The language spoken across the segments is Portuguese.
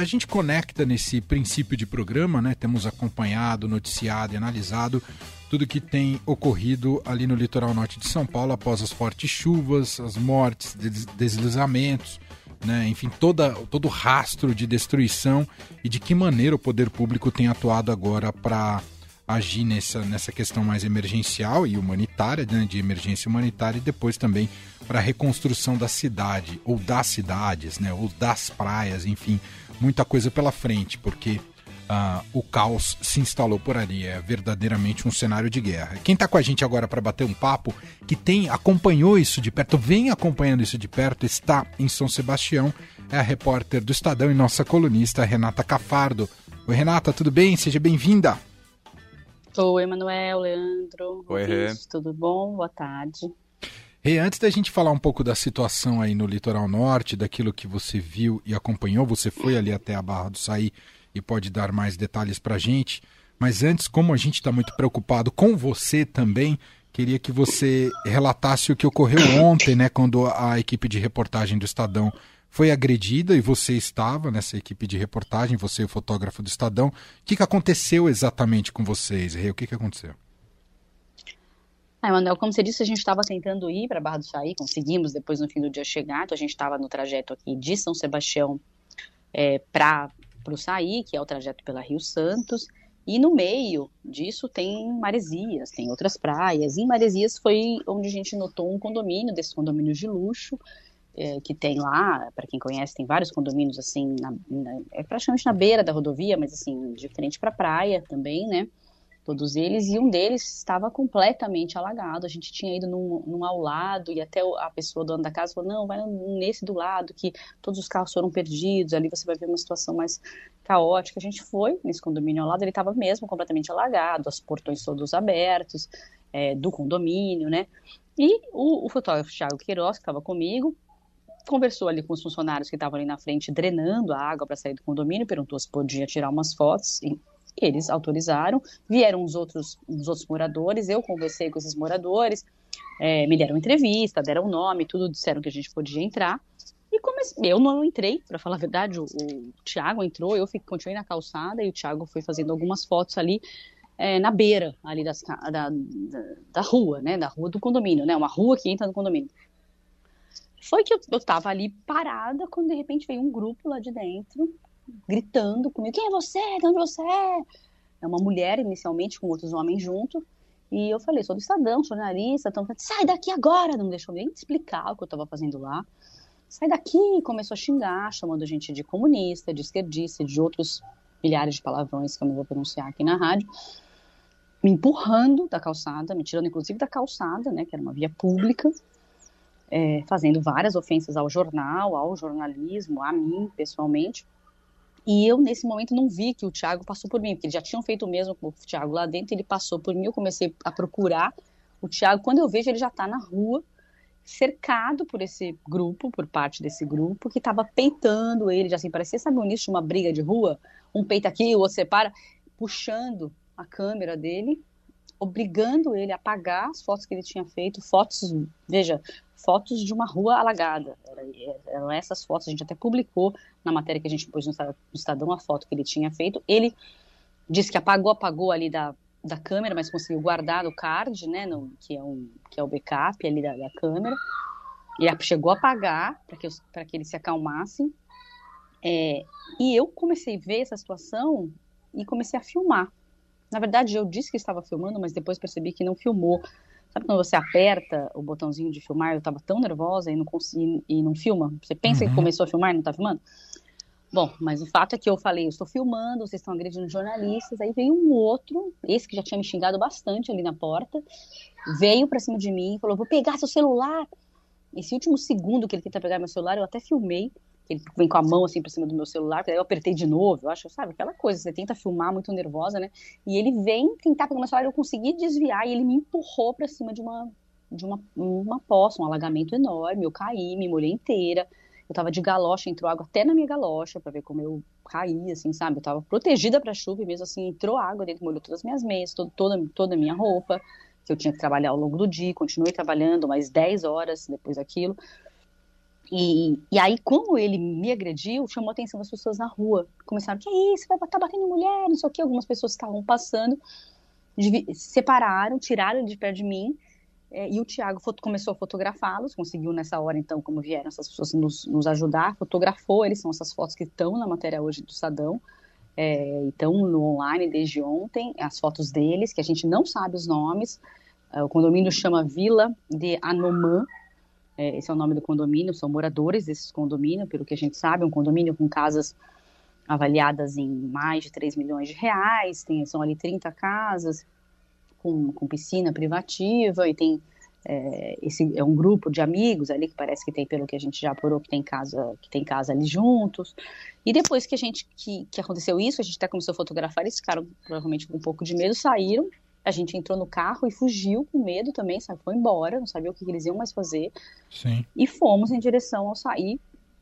a gente conecta nesse princípio de programa, né? Temos acompanhado, noticiado e analisado tudo que tem ocorrido ali no litoral norte de São Paulo após as fortes chuvas, as mortes, deslizamentos, né? enfim, toda, todo o rastro de destruição e de que maneira o poder público tem atuado agora para agir nessa, nessa questão mais emergencial e humanitária, né? de emergência humanitária, e depois também para a reconstrução da cidade, ou das cidades, né? ou das praias, enfim, muita coisa pela frente, porque uh, o caos se instalou por ali. É verdadeiramente um cenário de guerra. Quem está com a gente agora para bater um papo, que tem acompanhou isso de perto, vem acompanhando isso de perto, está em São Sebastião, é a repórter do Estadão e nossa colunista Renata Cafardo. Oi, Renata, tudo bem? Seja bem-vinda. Oi, Emanuel, Leandro. Oi, Rê. Tudo bom? Boa tarde. Rê, antes da gente falar um pouco da situação aí no litoral norte, daquilo que você viu e acompanhou, você foi ali até a Barra do Saí e pode dar mais detalhes para a gente. Mas antes, como a gente está muito preocupado com você também, queria que você relatasse o que ocorreu ontem, né, quando a equipe de reportagem do Estadão foi agredida e você estava nessa equipe de reportagem, você, o fotógrafo do Estadão. O que, que aconteceu exatamente com vocês, Rei? O que, que aconteceu? Ah, Manuel, como você disse, a gente estava tentando ir para Barra do Saí, conseguimos depois no fim do dia chegar, então a gente estava no trajeto aqui de São Sebastião é, para o Saí, que é o trajeto pela Rio Santos, e no meio disso tem Maresias, tem outras praias. E em Maresias foi onde a gente notou um condomínio, desses condomínios de luxo, é, que tem lá, para quem conhece, tem vários condomínios assim, na, na, é praticamente na beira da rodovia, mas assim, de frente para a praia também, né? todos eles, e um deles estava completamente alagado. A gente tinha ido num, num ao lado, e até a pessoa dono da casa falou: não, vai nesse do lado, que todos os carros foram perdidos, ali você vai ver uma situação mais caótica. A gente foi nesse condomínio ao lado, ele estava mesmo completamente alagado, os portões todos abertos, é, do condomínio, né? E o, o fotógrafo Thiago Queiroz, que estava comigo, conversou ali com os funcionários que estavam ali na frente, drenando a água para sair do condomínio, perguntou se podia tirar umas fotos, eles autorizaram, vieram os outros, os outros moradores, eu conversei com esses moradores, é, me deram entrevista, deram nome, tudo disseram que a gente podia entrar. E comecei, eu não entrei, para falar a verdade, o, o Thiago entrou, eu fiquei, continuei na calçada e o Thiago foi fazendo algumas fotos ali é, na beira ali das, da, da, da, rua, né, da rua do condomínio, né, uma rua que entra no condomínio. Foi que eu, eu tava ali parada quando de repente veio um grupo lá de dentro gritando comigo: quem é você? De onde você é? É uma mulher, inicialmente, com outros homens junto. E eu falei: sou do Estadão, jornalista. Então, sai daqui agora! Não deixou nem explicar o que eu estava fazendo lá. Sai daqui! E começou a xingar, chamando a gente de comunista, de esquerdista, de outros milhares de palavrões que eu não vou pronunciar aqui na rádio. Me empurrando da calçada, me tirando inclusive da calçada, né, que era uma via pública, é, fazendo várias ofensas ao jornal, ao jornalismo, a mim pessoalmente. E eu, nesse momento, não vi que o Thiago passou por mim, porque eles já tinham feito o mesmo com o Thiago lá dentro, ele passou por mim, eu comecei a procurar o Thiago. Quando eu vejo, ele já está na rua, cercado por esse grupo, por parte desse grupo, que estava peitando ele, já assim, parecia, sabe, um de uma briga de rua? Um peita aqui, o outro separa, puxando a câmera dele, obrigando ele a apagar as fotos que ele tinha feito, fotos, veja, fotos de uma rua alagada. Eram essas fotos, a gente até publicou na matéria que a gente pôs no Estadão a foto que ele tinha feito. Ele disse que apagou, apagou ali da, da câmera, mas conseguiu guardar o card, né, no, que, é um, que é o backup ali da, da câmera. E chegou a apagar para que, que eles se acalmassem. É, e eu comecei a ver essa situação e comecei a filmar. Na verdade, eu disse que estava filmando, mas depois percebi que não filmou. Sabe quando você aperta o botãozinho de filmar? Eu tava tão nervosa e não consegui e não filma. Você pensa uhum. que começou a filmar e não tá filmando? Bom, mas o fato é que eu falei, eu estou filmando, vocês estão agredindo jornalistas. Aí veio um outro, esse que já tinha me xingado bastante ali na porta, veio para cima de mim e falou: "Vou pegar seu celular". Esse último segundo que ele tenta pegar meu celular, eu até filmei ele vem com a mão assim por cima do meu celular, aí eu apertei de novo, eu acho, sabe, aquela coisa, você tenta filmar muito nervosa, né? E ele vem tentar pegar meu celular, eu consegui desviar e ele me empurrou para cima de uma de uma, uma poça, um alagamento enorme, eu caí, me molhei inteira. Eu tava de galocha, entrou água até na minha galocha para ver como eu caí, assim, sabe? Eu tava protegida para chuva e mesmo assim entrou água dentro, molhou todas as minhas meias, todo, toda toda a minha roupa, que eu tinha que trabalhar ao longo do dia, continuei trabalhando mais 10 horas depois daquilo. E, e aí, como ele me agrediu, chamou a atenção das pessoas na rua. Começaram, que é isso, vai estar tá batendo em mulher, não sei o quê. Algumas pessoas estavam passando, separaram, tiraram ele de perto de mim. É, e o Tiago começou a fotografá-los, conseguiu nessa hora, então, como vieram essas pessoas nos, nos ajudar, fotografou eles, são essas fotos que estão na matéria hoje do Sadão. É, no online desde ontem, as fotos deles, que a gente não sabe os nomes. É, o condomínio chama Vila de Anomã, é, esse é o nome do condomínio, são moradores desses condomínios, pelo que a gente sabe, um condomínio com casas avaliadas em mais de 3 milhões de reais, tem, são ali 30 casas com, com piscina privativa e tem é, esse é um grupo de amigos ali que parece que tem pelo que a gente já apurou que tem casa que tem casa ali juntos. E depois que a gente que, que aconteceu isso a gente até começou a fotografar eles ficaram provavelmente com um pouco de medo saíram a gente entrou no carro e fugiu com medo também sabe? Foi embora não sabia o que eles iam mais fazer. Sim. e fomos em direção ao sair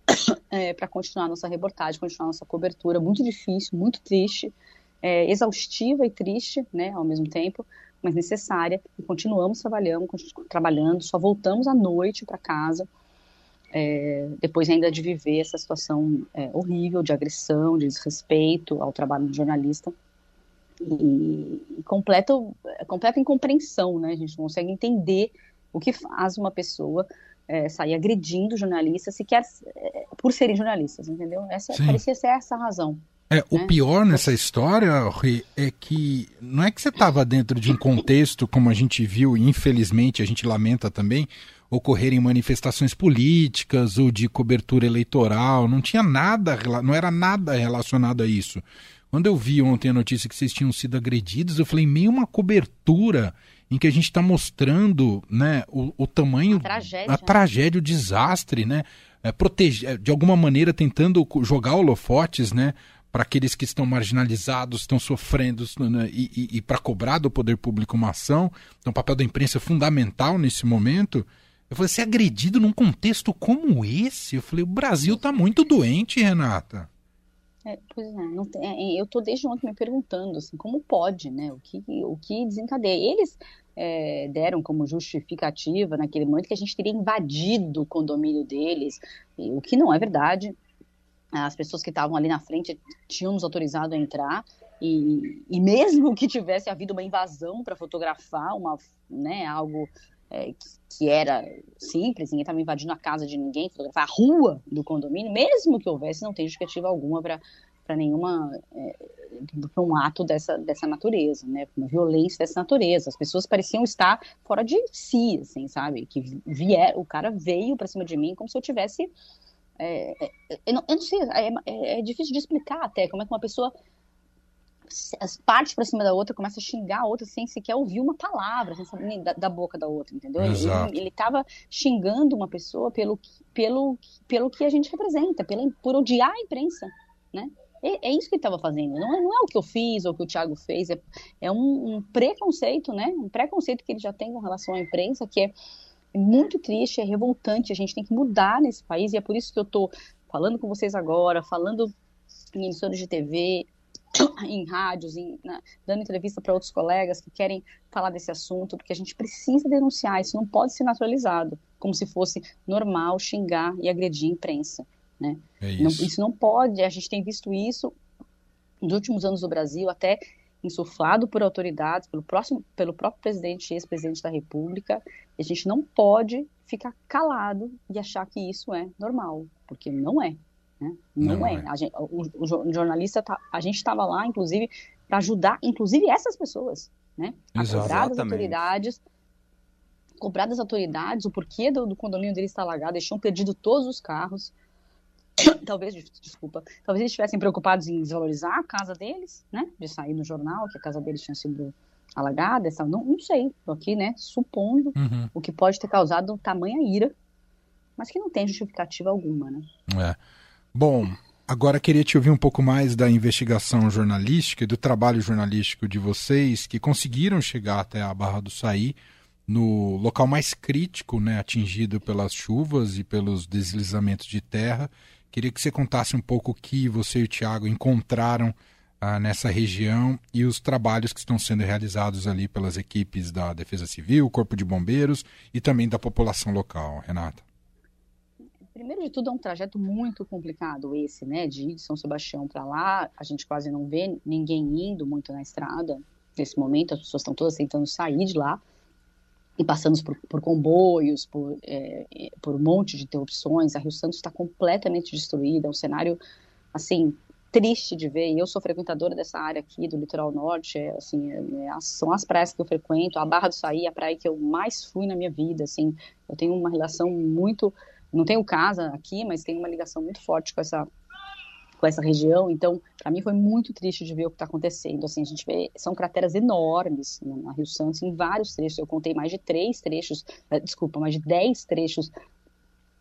é, para continuar nossa reportagem continuar nossa cobertura. Muito difícil muito triste é, exaustiva e triste né ao mesmo tempo mas necessária, e continuamos trabalhando, trabalhando só voltamos à noite para casa, é, depois ainda de viver essa situação é, horrível de agressão, de desrespeito ao trabalho do jornalista, e, e completa, completa incompreensão, né? A gente não consegue entender o que faz uma pessoa é, sair agredindo jornalistas, sequer é, por serem jornalistas, entendeu? Essa, parecia ser essa a razão. É, o né? pior nessa história, Rui, é que não é que você estava dentro de um contexto, como a gente viu, e infelizmente a gente lamenta também, ocorrerem manifestações políticas ou de cobertura eleitoral, não tinha nada, não era nada relacionado a isso. Quando eu vi ontem a notícia que vocês tinham sido agredidos, eu falei, meio uma cobertura em que a gente está mostrando né, o, o tamanho, a tragédia, a tragédia, o desastre, né? É, proteger, de alguma maneira tentando jogar holofotes, né? para aqueles que estão marginalizados, estão sofrendo né, e, e, e para cobrar do poder público uma ação. Então, o papel da imprensa é fundamental nesse momento. Eu falei, ser agredido num contexto como esse? Eu falei, o Brasil está muito doente, Renata. É, pois é, tem, é, eu estou desde ontem me perguntando assim, como pode, né? O que, o que desencadeia? Eles é, deram como justificativa naquele momento que a gente teria invadido o condomínio deles, o que não é verdade as pessoas que estavam ali na frente tinham nos autorizado a entrar e, e mesmo que tivesse havido uma invasão para fotografar uma, né, algo é, que, era simples, ninguém estava invadindo a casa de ninguém, fotografar a rua do condomínio, mesmo que houvesse, não tem justificativa alguma para para nenhuma é, um ato dessa, dessa natureza, né, uma violência dessa natureza. As pessoas pareciam estar fora de si, assim, sabe? Que vier, o cara veio para cima de mim como se eu tivesse é, é, eu, não, eu, não, sei, é, é, é, difícil de explicar até como é que uma pessoa parte para cima da outra, começa a xingar a outra sem sequer ouvir uma palavra, sem saber da, da boca da outra, entendeu? Exato. Ele estava xingando uma pessoa pelo, pelo, pelo que a gente representa, pela, por odiar a imprensa, né? É, é isso que ele estava fazendo, não é, não é o que eu fiz ou o que o Thiago fez, é, é um, um preconceito, né? Um preconceito que ele já tem com relação à imprensa, que é é muito triste, é revoltante. A gente tem que mudar nesse país e é por isso que eu estou falando com vocês agora, falando em emissoras de TV, em rádios, em, né, dando entrevista para outros colegas que querem falar desse assunto, porque a gente precisa denunciar. Isso não pode ser naturalizado, como se fosse normal xingar e agredir a imprensa. Né? É isso. Não, isso não pode. A gente tem visto isso nos últimos anos do Brasil, até insuflado por autoridades, pelo, próximo, pelo próprio presidente e ex-presidente da República. a gente não pode ficar calado e achar que isso é normal, porque não é. Né? Não, não, é. é. Gente, o, o, jornalista, tá, a gente estava lá, inclusive, para ajudar, inclusive essas pessoas, né? A cobrar das autoridades, cobrar das autoridades o porquê do, do condomínio dele estar alagado, eles tinham perdido todos os carros, talvez, desculpa, talvez eles estivessem preocupados em desvalorizar a casa deles, né? De sair no jornal que a casa deles tinha sido alagada, não, não sei, tô aqui, né? Supondo uhum. o que pode ter causado tamanha ira, mas que não tem justificativa alguma, né? É. Bom, agora queria te ouvir um pouco mais da investigação jornalística e do trabalho jornalístico de vocês que conseguiram chegar até a Barra do Saí no local mais crítico, né, atingido pelas chuvas e pelos deslizamentos de terra Queria que você contasse um pouco o que você e o Tiago encontraram ah, nessa região e os trabalhos que estão sendo realizados ali pelas equipes da Defesa Civil, Corpo de Bombeiros e também da população local, Renata. Primeiro de tudo é um trajeto muito complicado esse, né? De São Sebastião para lá, a gente quase não vê ninguém indo muito na estrada nesse momento, as pessoas estão todas tentando sair de lá e passamos por, por comboios, por, é, por um monte de interrupções. A Rio Santos está completamente destruída, é um cenário, assim, triste de ver. Eu sou frequentadora dessa área aqui, do litoral norte, é, assim, é, é são as praias que eu frequento, a Barra do Saí, a praia que eu mais fui na minha vida, assim, eu tenho uma relação muito, não tenho casa aqui, mas tenho uma ligação muito forte com essa com essa região. Então, para mim foi muito triste de ver o que está acontecendo. Assim, a gente vê são crateras enormes na Rio Santos em vários trechos. Eu contei mais de três trechos, eh, desculpa, mais de dez trechos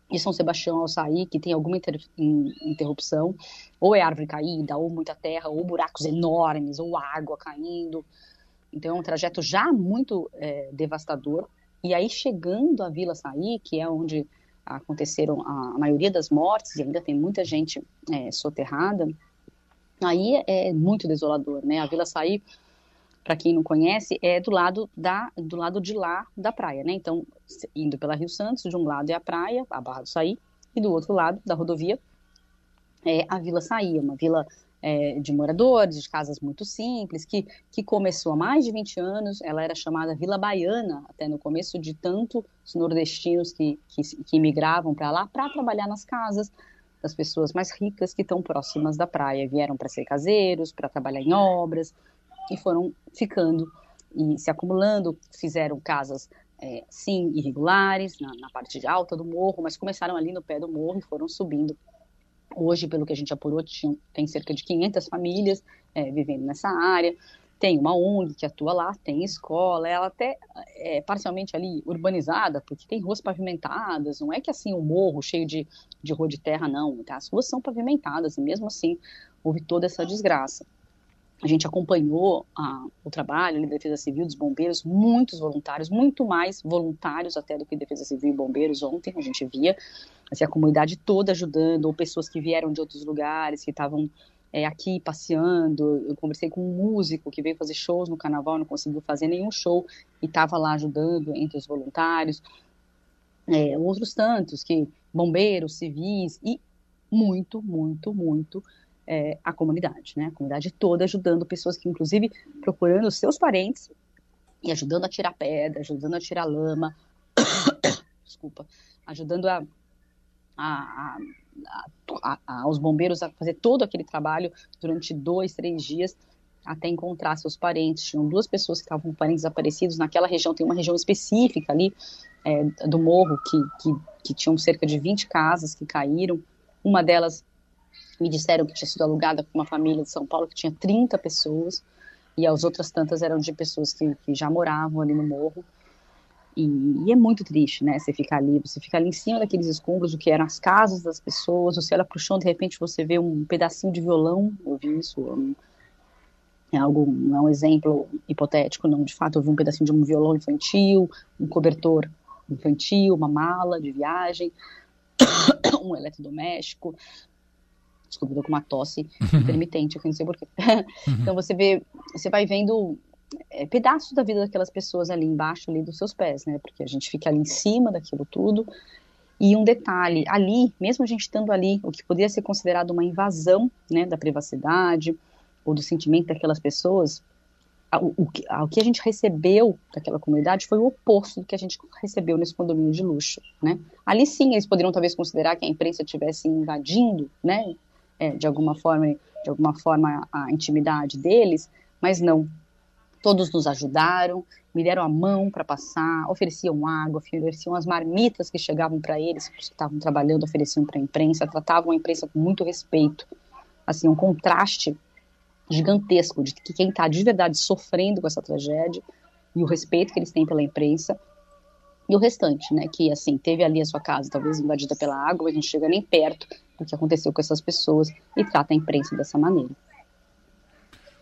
de São Sebastião ao sair, que tem alguma inter, interrupção, ou é árvore caída, ou muita terra, ou buracos enormes, ou água caindo. Então é um trajeto já muito é, devastador. E aí chegando à Vila Saí, que é onde aconteceram a, maioria das mortes, e ainda tem muita gente é, soterrada, aí é muito desolador, né? A Vila Saí, para quem não conhece, é do lado da do lado de lá da praia, né? Então, indo pela Rio Santos, de um lado é a praia, a Barra do Saí, e do outro lado da rodovia é a Vila Saí, uma vila é, de moradores, de casas muito simples, que, que começou há mais de 20 anos. Ela era chamada Vila Baiana, até no começo, de tanto os nordestinos que, que, que migravam para lá para trabalhar nas casas das pessoas mais ricas que estão próximas da praia. Vieram para ser caseiros, para trabalhar em obras, e foram ficando e se acumulando, fizeram casas é, sim irregulares na, na, parte de alta do morro, mas começaram ali no pé do morro e foram subindo Hoje, pelo que a gente apurou, tem cerca de 500 famílias é, vivendo nessa área. Tem uma ONG que atua lá, tem escola, ela até é parcialmente ali urbanizada, porque tem ruas pavimentadas, não é que assim um morro cheio de, de rua de terra, não. Tá? As ruas são pavimentadas e mesmo assim houve toda essa desgraça. A gente acompanhou o trabalho da Defesa Civil, dos bombeiros, muitos voluntários, muito mais voluntários até do que Defesa Civil e bombeiros ontem, a gente via assim, a comunidade toda ajudando, ou pessoas que vieram de outros lugares, que estavam é, aqui passeando. Eu conversei com um músico que veio fazer shows no carnaval, não conseguiu fazer nenhum show e estava lá ajudando entre os voluntários. É, outros tantos, que bombeiros, civis e muito, muito, muito é, a comunidade, né? A comunidade toda ajudando pessoas que, inclusive, procurando os seus parentes e ajudando a tirar pedra, ajudando a tirar lama, desculpa, ajudando a, a, a, aos bombeiros a fazer todo aquele trabalho durante dois, três dias até encontrar seus parentes. Tinham duas pessoas que estavam com parentes desaparecidos naquela região, tem uma região específica ali é, do morro que, que, que tinham cerca de 20 casas que caíram. Uma delas me disseram que tinha sido alugada por uma família de São Paulo que tinha 30 pessoas, e as outras tantas eram de pessoas que, que já moravam ali no morro. E, e, é muito triste, né? Você ficar ali, você fica ali em cima daqueles escombros, o que eram as casas das pessoas, você olha pro chão, de repente você vê um pedacinho de violão, eu vi isso, é algo, não é um exemplo hipotético, não, de fato eu vi um pedacinho de um violão infantil, um cobertor infantil, uma mala de viagem, um eletrodoméstico, Tô com uma tosse intermitente aqui, não sei porquê. Então você vê, você vai vendo é, pedaços da vida daquelas pessoas ali embaixo ali dos seus pés, né? Porque a gente fica ali em cima daquilo tudo. E um detalhe, ali, mesmo a gente estando ali, o que poderia ser considerado uma invasão, né, da privacidade ou do sentimento daquelas pessoas, o, o, o, que a gente recebeu daquela comunidade foi o oposto do que a gente recebeu nesse condomínio de luxo, né? Ali sim eles poderiam talvez considerar que a imprensa estivesse invadindo, né, é, de alguma forma, de alguma forma a intimidade deles, mas não. Todos nos ajudaram, me deram a mão para passar, ofereciam água, ofereciam as marmitas que chegavam para eles, que estavam trabalhando, ofereciam para a imprensa, tratavam a imprensa com muito respeito. Assim, um contraste gigantesco de que quem está de verdade sofrendo com essa tragédia e o respeito que eles têm pela imprensa e o restante, né, que assim, teve ali a sua casa talvez invadida pela água, mas não chega nem perto do que aconteceu com essas pessoas e trata a imprensa dessa maneira.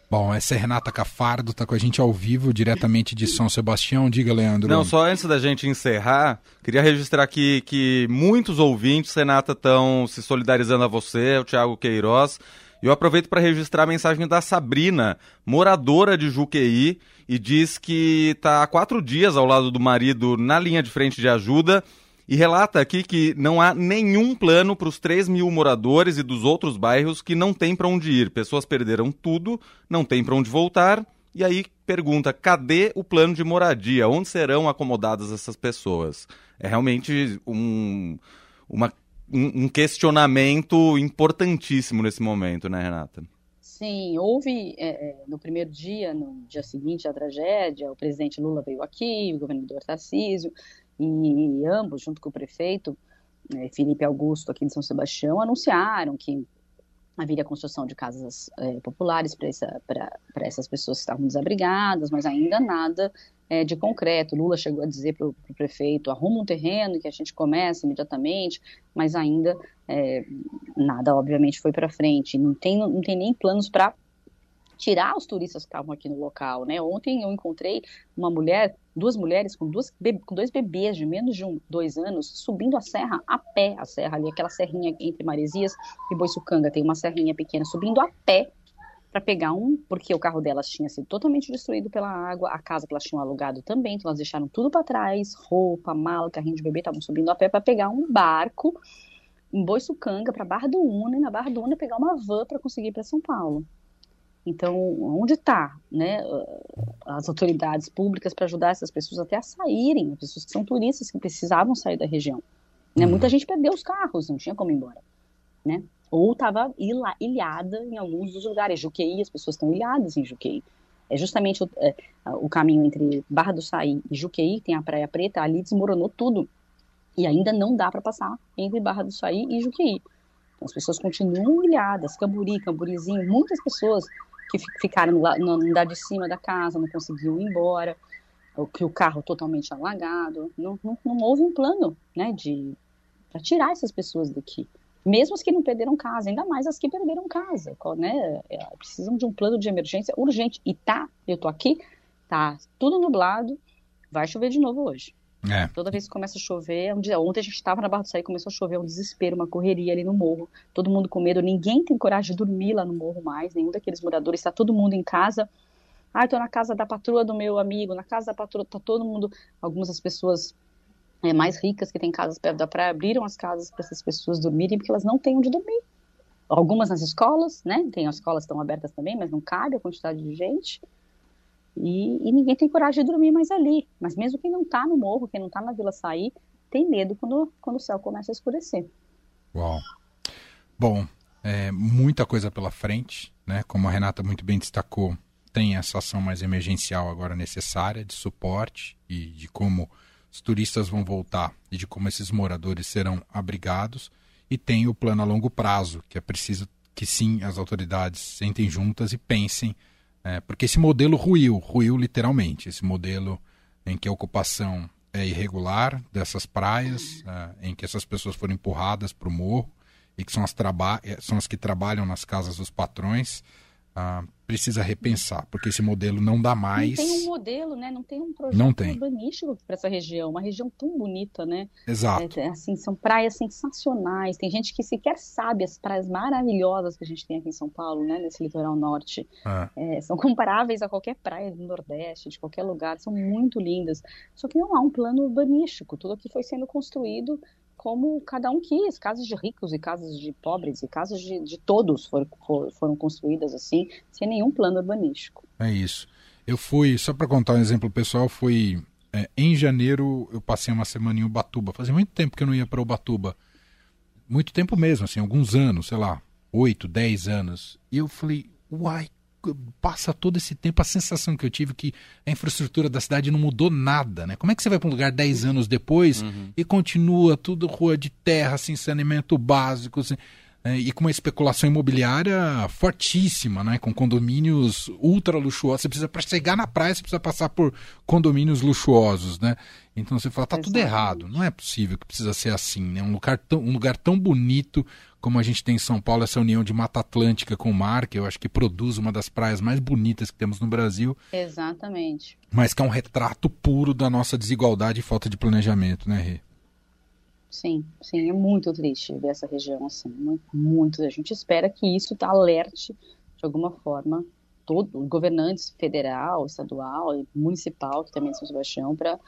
Bom, essa é Renata Cafardo, está com a gente ao vivo, diretamente de São Sebastião. Diga, Leandro. Não, só antes da gente encerrar, queria registrar aqui que muitos ouvintes, Renata, estão se solidarizando a você, o Thiago Queiroz. Eu aproveito para registrar a mensagem da Sabrina, moradora de Juqueí, e diz que está há quatro dias ao lado do marido na linha de frente de ajuda e relata aqui que não há nenhum plano para os 3 mil moradores e dos outros bairros que não têm para onde ir. Pessoas perderam tudo, não têm para onde voltar, e aí pergunta: cadê o plano de moradia? Onde serão acomodadas essas pessoas? É realmente um, uma, um, um questionamento importantíssimo nesse momento, né, Renata? Sim, houve é, é, no primeiro dia, no dia seguinte à tragédia, o presidente Lula veio aqui, o governador Tarcísio, e, ambos, junto com o prefeito, é, Felipe Augusto, aqui de São Sebastião, anunciaram que haveria construção de casas é, populares para essa, essas pessoas que estavam desabrigadas, mas ainda nada é, de concreto. Lula chegou a dizer para o prefeito: arruma um terreno que a gente comece imediatamente, mas ainda é, nada, obviamente, foi para frente. Não tem, não tem nem planos para tirar os turistas que estavam aqui no local, né? Ontem eu encontrei uma mulher, duas mulheres com, duas, com dois bebês de menos de um, dois anos subindo a serra a pé, a serra ali, aquela serrinha entre Maresias e Boiçucanga, tem uma serrinha pequena, subindo a pé para pegar um, porque o carro delas tinha sido totalmente destruído pela água, a casa que elas tinham alugado também, então elas deixaram tudo para trás, roupa, mala, carrinho de bebê, estavam subindo a pé para pegar um barco em Boiçucanga para Barra do Una e na Barra do Una pegar uma van para conseguir ir para São Paulo. Então, onde está né, as autoridades públicas para ajudar essas pessoas até a saírem, as pessoas que são turistas que precisavam sair da região? Né? Uhum. Muita gente perdeu os carros, não tinha como ir embora. Né? ou estava ilhada em alguns dos lugares. Juqueí, as pessoas estão ilhadas em Juqueí. É justamente o, é, o caminho entre Barra do Saí e Juqueí, tem a Praia Preta, ali desmoronou tudo. E ainda não dá para passar entre Barra do Saí e Juqueí. Então, as pessoas continuam ilhadas, Camburi, Camburizinho, muitas pessoas que ficaram no andar de cima da casa, não conseguiam ir embora, que o carro totalmente alagado. Não, não, não houve um plano né, para tirar essas pessoas daqui mesmo as que não perderam casa, ainda mais as que perderam casa, né? É, precisam de um plano de emergência urgente. E tá, eu tô aqui, tá tudo nublado, vai chover de novo hoje. É. Toda vez que começa a chover, é um dia, ontem a gente estava na Barra do Saí, começou a chover, um desespero, uma correria ali no morro, todo mundo com medo, ninguém tem coragem de dormir lá no morro mais, nenhum daqueles moradores, está todo mundo em casa. Ah, estou na casa da patroa do meu amigo, na casa da patroa, tá todo mundo, algumas das pessoas é, mais ricas que têm casas perto da praia abriram as casas para essas pessoas dormirem porque elas não têm onde dormir. Algumas nas escolas, né? Tem as escolas estão abertas também, mas não cabe a quantidade de gente. E, e ninguém tem coragem de dormir mais ali. Mas mesmo quem não está no morro, quem não está na Vila Saí, tem medo quando, quando o céu começa a escurecer. Uau. Bom, é, muita coisa pela frente, né? Como a Renata muito bem destacou, tem essa ação mais emergencial agora necessária de suporte e de como os turistas vão voltar e de como esses moradores serão abrigados. E tem o plano a longo prazo, que é preciso que sim as autoridades sentem juntas e pensem, é, porque esse modelo ruiu, ruiu literalmente. Esse modelo em que a ocupação é irregular dessas praias, é, em que essas pessoas foram empurradas para o morro e que são as, são as que trabalham nas casas dos patrões ah, precisa repensar, porque esse modelo não dá mais. Não tem um modelo, né? Não tem um projeto não tem. urbanístico para essa região, uma região tão bonita, né? Exato. É, assim, são praias sensacionais. Tem gente que sequer sabe as praias maravilhosas que a gente tem aqui em São Paulo, né? Nesse litoral norte. É. É, são comparáveis a qualquer praia do Nordeste, de qualquer lugar. São muito lindas. Só que não há um plano urbanístico. Tudo aqui foi sendo construído como cada um quis. Casas de ricos e casas de pobres e casas de, de todos foram, foram construídas assim, sem nenhum plano urbanístico. É isso. Eu fui, só para contar um exemplo pessoal, fui é, em janeiro eu passei uma semana em Ubatuba. Fazia muito tempo que eu não ia para Ubatuba. Muito tempo mesmo, assim, alguns anos, sei lá, oito, dez anos. E eu falei, uai, passa todo esse tempo, a sensação que eu tive que a infraestrutura da cidade não mudou nada, né? Como é que você vai para um lugar 10 anos depois uhum. e continua tudo rua de terra, sem saneamento básico, assim, é, e com uma especulação imobiliária fortíssima, né? Com condomínios ultra luxuosos. Você precisa, para chegar na praia, você precisa passar por condomínios luxuosos, né? Então você fala, tá Exatamente. tudo errado. Não é possível que precisa ser assim, né? Um lugar tão, um lugar tão bonito como a gente tem em São Paulo, essa união de Mata Atlântica com o mar, que eu acho que produz uma das praias mais bonitas que temos no Brasil. Exatamente. Mas que é um retrato puro da nossa desigualdade e falta de planejamento, né, Rê? Sim, sim, é muito triste ver essa região assim, muito, muito. A gente espera que isso tá alerte de alguma forma todos os governantes federal, estadual e municipal, que também é São Sebastião, para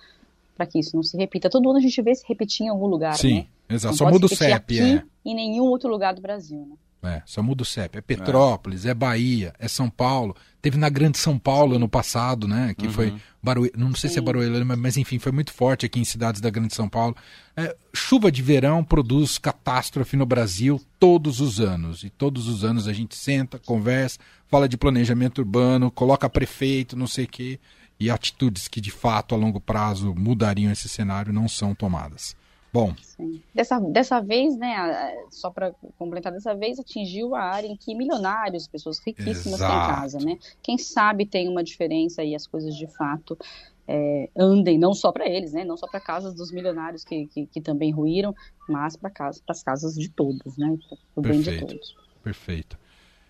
para que isso não se repita. Todo ano a gente vê se repetir em algum lugar, Sim, né? exato. Não Só muda o CEP, aqui é. em nenhum outro lugar do Brasil, né? É, só muda o CEP. É Petrópolis, é. Bahia, é São Paulo. Teve na Grande São Paulo ano passado, né? Que Uhum. foi Barueri. Não sei se é Sim. Barueri, mas, mas enfim, foi muito forte aqui em cidades da Grande São Paulo. É, chuva de verão produz catástrofe no Brasil todos os anos. E todos os anos a gente senta, conversa, fala de planejamento urbano, coloca prefeito, não sei o quê. E atitudes que de fato a longo prazo mudariam esse cenário não são tomadas. Bom, Sim. Dessa, dessa vez, né, só para completar, dessa vez atingiu a área em que milionários, pessoas riquíssimas têm Exato. casa, né? Quem sabe tem uma diferença e as coisas de fato é, andem, não só para eles, né? Não só para casas dos milionários que, que, que também ruíram, mas para casa, as casas de todos, né? Para o bem de todos. Perfeito.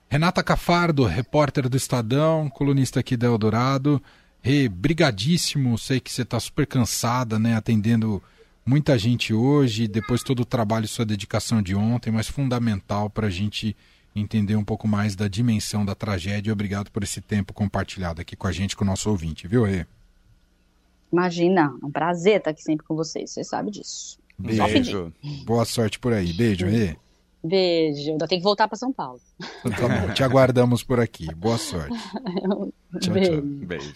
Renata Cafardo, repórter do Estadão, colunista aqui da Eldorado. Rê, brigadíssimo. Sei que você está super cansada, né? Atendendo muita gente hoje, depois todo o trabalho e sua dedicação de ontem, mas fundamental para a gente entender um pouco mais da dimensão da tragédia. Obrigado por esse tempo compartilhado aqui com a gente, com o nosso ouvinte, viu, Rê? Imagina, é um prazer estar aqui sempre com vocês, você sabe disso. Beijo. Boa sorte por aí. Beijo, Rê. Beijo, ainda tenho que voltar para São Paulo. Então, tá bom. Te aguardamos por aqui. Boa sorte. Tchau, Beijo. tchau. Beijo.